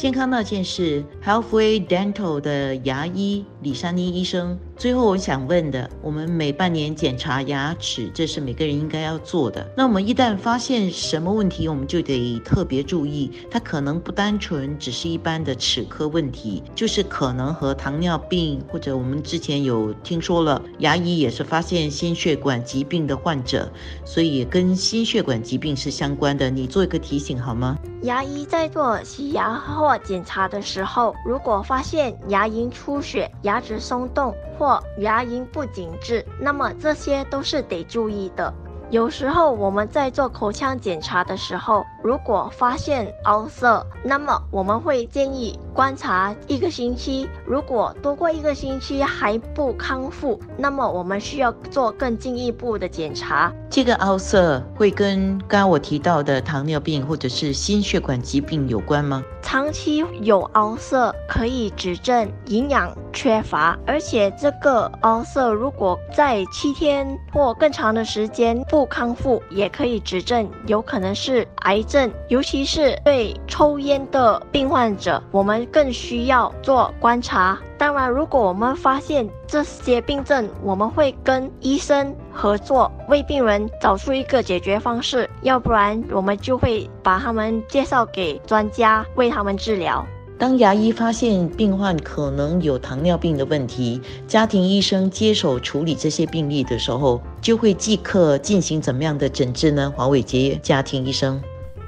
健康那件事，Healthway Dental 的牙医李珊妮医生。最后，我想问的，我们每半年检查牙齿，这是每个人应该要做的。那我们一旦发现什么问题，我们就得特别注意，它可能不单纯只是一般的齿科问题，就是可能和糖尿病，或者我们之前有听说了，牙医也是发现心血管疾病的患者，所以跟心血管疾病是相关的。你做一个提醒好吗？牙医在做洗牙或检查的时候，如果发现牙龈出血、牙齿松动或牙龈不紧致，那么这些都是得注意的。有时候我们在做口腔检查的时候，如果发现凹色，那么我们会建议观察一个星期。如果多过一个星期还不康复，那么我们需要做更进一步的检查。这个凹色会跟刚刚我提到的糖尿病或者是心血管疾病有关吗？长期有凹色可以指证营养缺乏，而且这个凹色如果在七天或更长的时间不康复，也可以指证有可能是癌症。尤其是对抽烟的病患者，我们更需要做观察。当然，如果我们发现这些病症，我们会跟医生合作，为病人找出一个解决方式。要不然，我们就会把他们介绍给专家，为他们治疗。当牙医发现病患可能有糖尿病的问题，家庭医生接手处理这些病例的时候，就会即刻进行怎么样的诊治呢？黄伟杰家庭医生。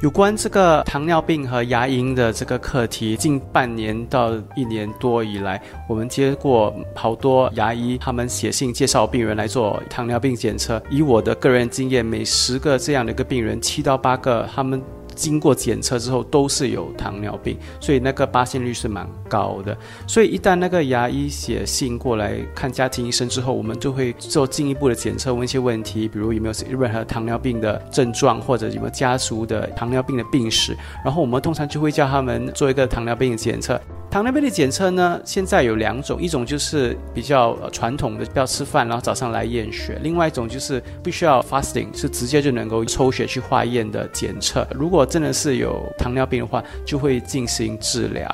有关这个糖尿病和牙龈的这个课题，近半年到一年多以来，我们接过好多牙医，他们写信介绍病人来做糖尿病检测。以我的个人经验，每十个这样的一个病人，七到八个他们。经过检测之后都是有糖尿病，所以那个发现率是蛮高的。所以一旦那个牙医写信过来看家庭医生之后，我们就会做进一步的检测，问一些问题，比如有没有任何糖尿病的症状，或者有没有家族的糖尿病的病史。然后我们通常就会叫他们做一个糖尿病的检测。糖尿病的检测呢，现在有两种，一种就是比较传统的，不要吃饭，然后早上来验血；另外一种就是必须要 fasting，是直接就能够抽血去化验的检测。如果真的是有糖尿病的话，就会进行治疗。